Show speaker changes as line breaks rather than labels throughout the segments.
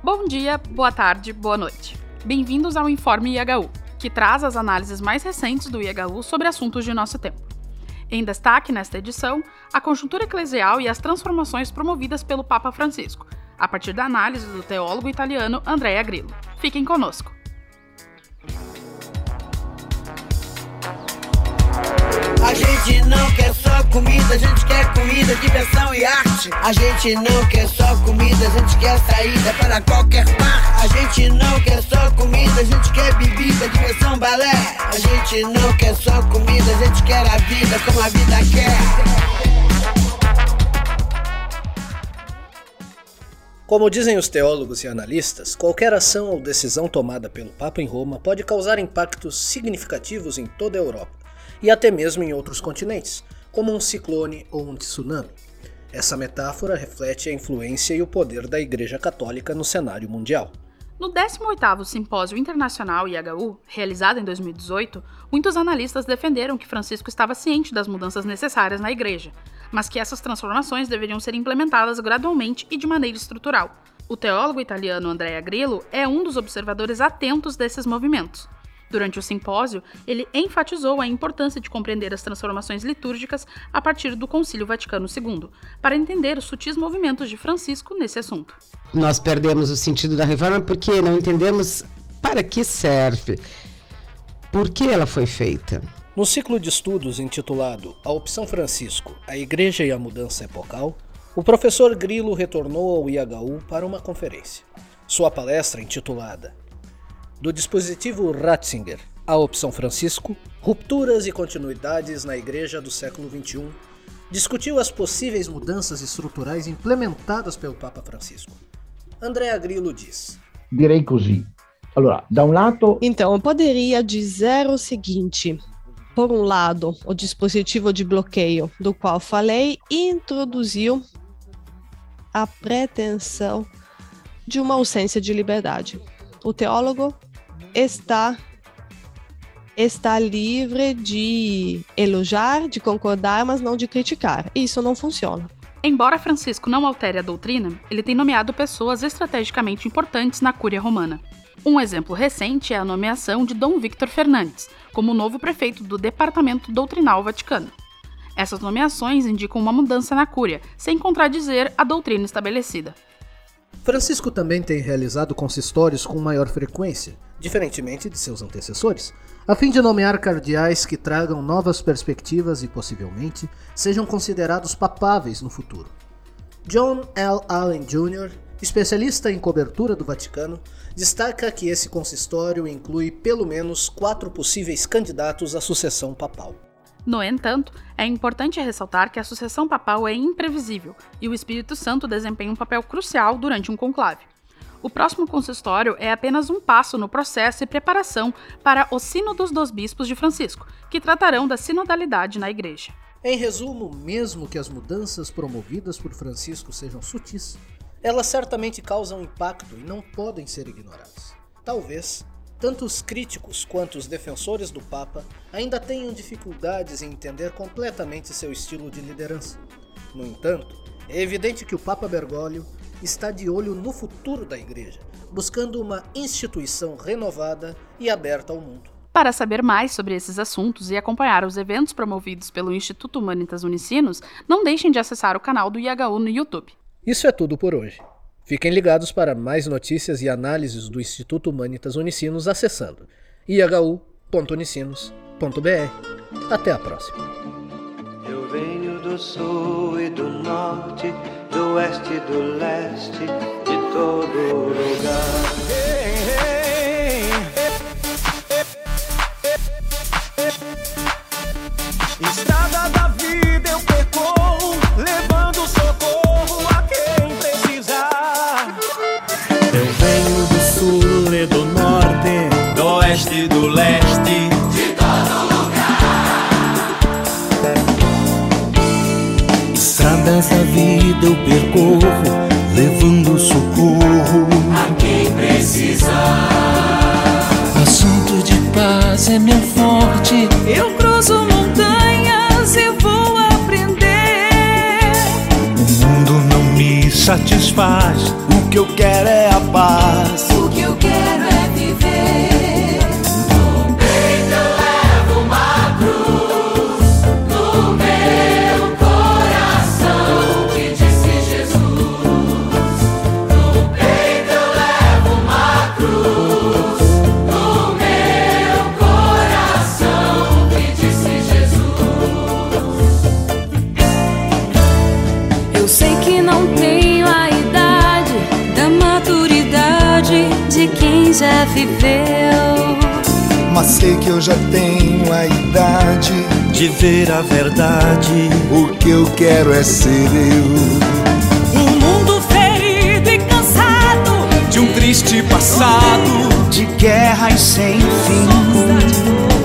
Bom dia, boa tarde, boa noite. Bem-vindos ao Informe IHU, que traz as análises mais recentes do IHU sobre assuntos de nosso tempo. Em destaque nesta edição, a conjuntura eclesial e as transformações promovidas pelo Papa Francisco, a partir da análise do teólogo italiano Andrea Grillo. Fiquem conosco.
A gente não quer só comida, a gente quer comida, diversão e arte. A gente não quer só comida, a gente quer saída para qualquer parte. A gente não quer só comida, a gente quer bebida, diversão, balé. A gente não quer só comida, a gente quer a vida como a vida quer.
Como dizem os teólogos e analistas, qualquer ação ou decisão tomada pelo Papa em Roma pode causar impactos significativos em toda a Europa e até mesmo em outros continentes, como um ciclone ou um tsunami. Essa metáfora reflete a influência e o poder da Igreja Católica no cenário mundial.
No 18º Simpósio Internacional IHU, realizado em 2018, muitos analistas defenderam que Francisco estava ciente das mudanças necessárias na igreja, mas que essas transformações deveriam ser implementadas gradualmente e de maneira estrutural. O teólogo italiano Andrea Grillo é um dos observadores atentos desses movimentos. Durante o simpósio, ele enfatizou a importância de compreender as transformações litúrgicas a partir do Concílio Vaticano II, para entender os sutis movimentos de Francisco nesse assunto.
Nós perdemos o sentido da reforma porque não entendemos para que serve, por que ela foi feita.
No ciclo de estudos intitulado A Opção Francisco, a Igreja e a Mudança Epocal, o professor Grilo retornou ao IHU para uma conferência. Sua palestra, intitulada do dispositivo Ratzinger, a opção Francisco, rupturas e continuidades na Igreja do século XXI, discutiu as possíveis mudanças estruturais implementadas pelo Papa Francisco. Andrea Grillo diz:
Direi così. Allora, da um lado.
Então, eu poderia dizer o seguinte: por um lado, o dispositivo de bloqueio do qual falei introduziu a pretensão de uma ausência de liberdade. O teólogo está está livre de elogiar, de concordar, mas não de criticar. Isso não funciona.
Embora Francisco não altere a doutrina, ele tem nomeado pessoas estrategicamente importantes na Cúria Romana. Um exemplo recente é a nomeação de Dom Victor Fernandes como novo prefeito do Departamento Doutrinal Vaticano. Essas nomeações indicam uma mudança na Cúria, sem contradizer a doutrina estabelecida.
Francisco também tem realizado consistórios com maior frequência, diferentemente de seus antecessores, a fim de nomear cardeais que tragam novas perspectivas e possivelmente sejam considerados papáveis no futuro. John L. Allen Jr., especialista em cobertura do Vaticano, destaca que esse consistório inclui pelo menos quatro possíveis candidatos à sucessão papal.
No entanto, é importante ressaltar que a sucessão papal é imprevisível e o Espírito Santo desempenha um papel crucial durante um conclave. O próximo consistório é apenas um passo no processo e preparação para os Sínodos dos Bispos de Francisco, que tratarão da sinodalidade na Igreja.
Em resumo, mesmo que as mudanças promovidas por Francisco sejam sutis, elas certamente causam impacto e não podem ser ignoradas. Talvez tanto os críticos quanto os defensores do Papa ainda tenham dificuldades em entender completamente seu estilo de liderança. No entanto, é evidente que o Papa Bergoglio está de olho no futuro da Igreja, buscando uma instituição renovada e aberta ao mundo.
Para saber mais sobre esses assuntos e acompanhar os eventos promovidos pelo Instituto Humanitas Unicinos, não deixem de acessar o canal do IHU no YouTube.
Isso é tudo por hoje. Fiquem ligados para mais notícias e análises do Instituto Humanitas Unicinos acessando ihu.unicinos.br. Até a próxima.
Eu venho do sul e do norte do oeste e do leste, de todo lugar.
Estrada da vida eu percorro, levando socorro a quem precisar.
Assunto de paz é meu forte.
Eu cruzo montanhas e vou aprender.
O mundo não me satisfaz. O que
que eu quero é a paz.
Viveu.
Mas sei que eu já tenho a idade de ver a verdade. O que eu quero é ser eu.
Um mundo ferido e cansado
De um triste passado, de guerras sem fim.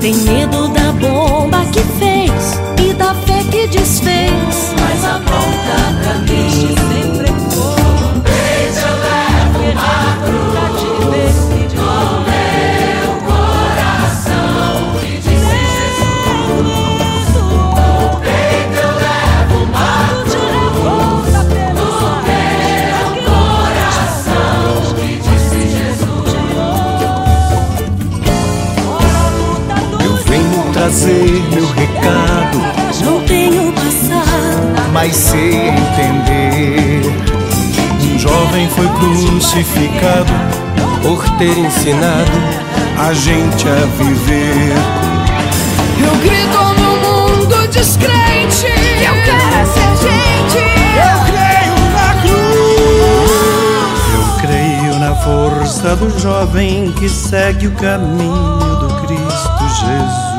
Tem medo da bomba que fez e da fé que desfez. Mas aponta pra mim.
Trazer meu recado,
Não tenho passado.
mas sei entender. Um jovem foi crucificado por ter ensinado a gente a viver.
Eu grito no mundo descrente que eu quero ser gente.
Eu creio na cruz. Eu creio na força do jovem que segue o caminho do Cristo Jesus.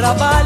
trabalho.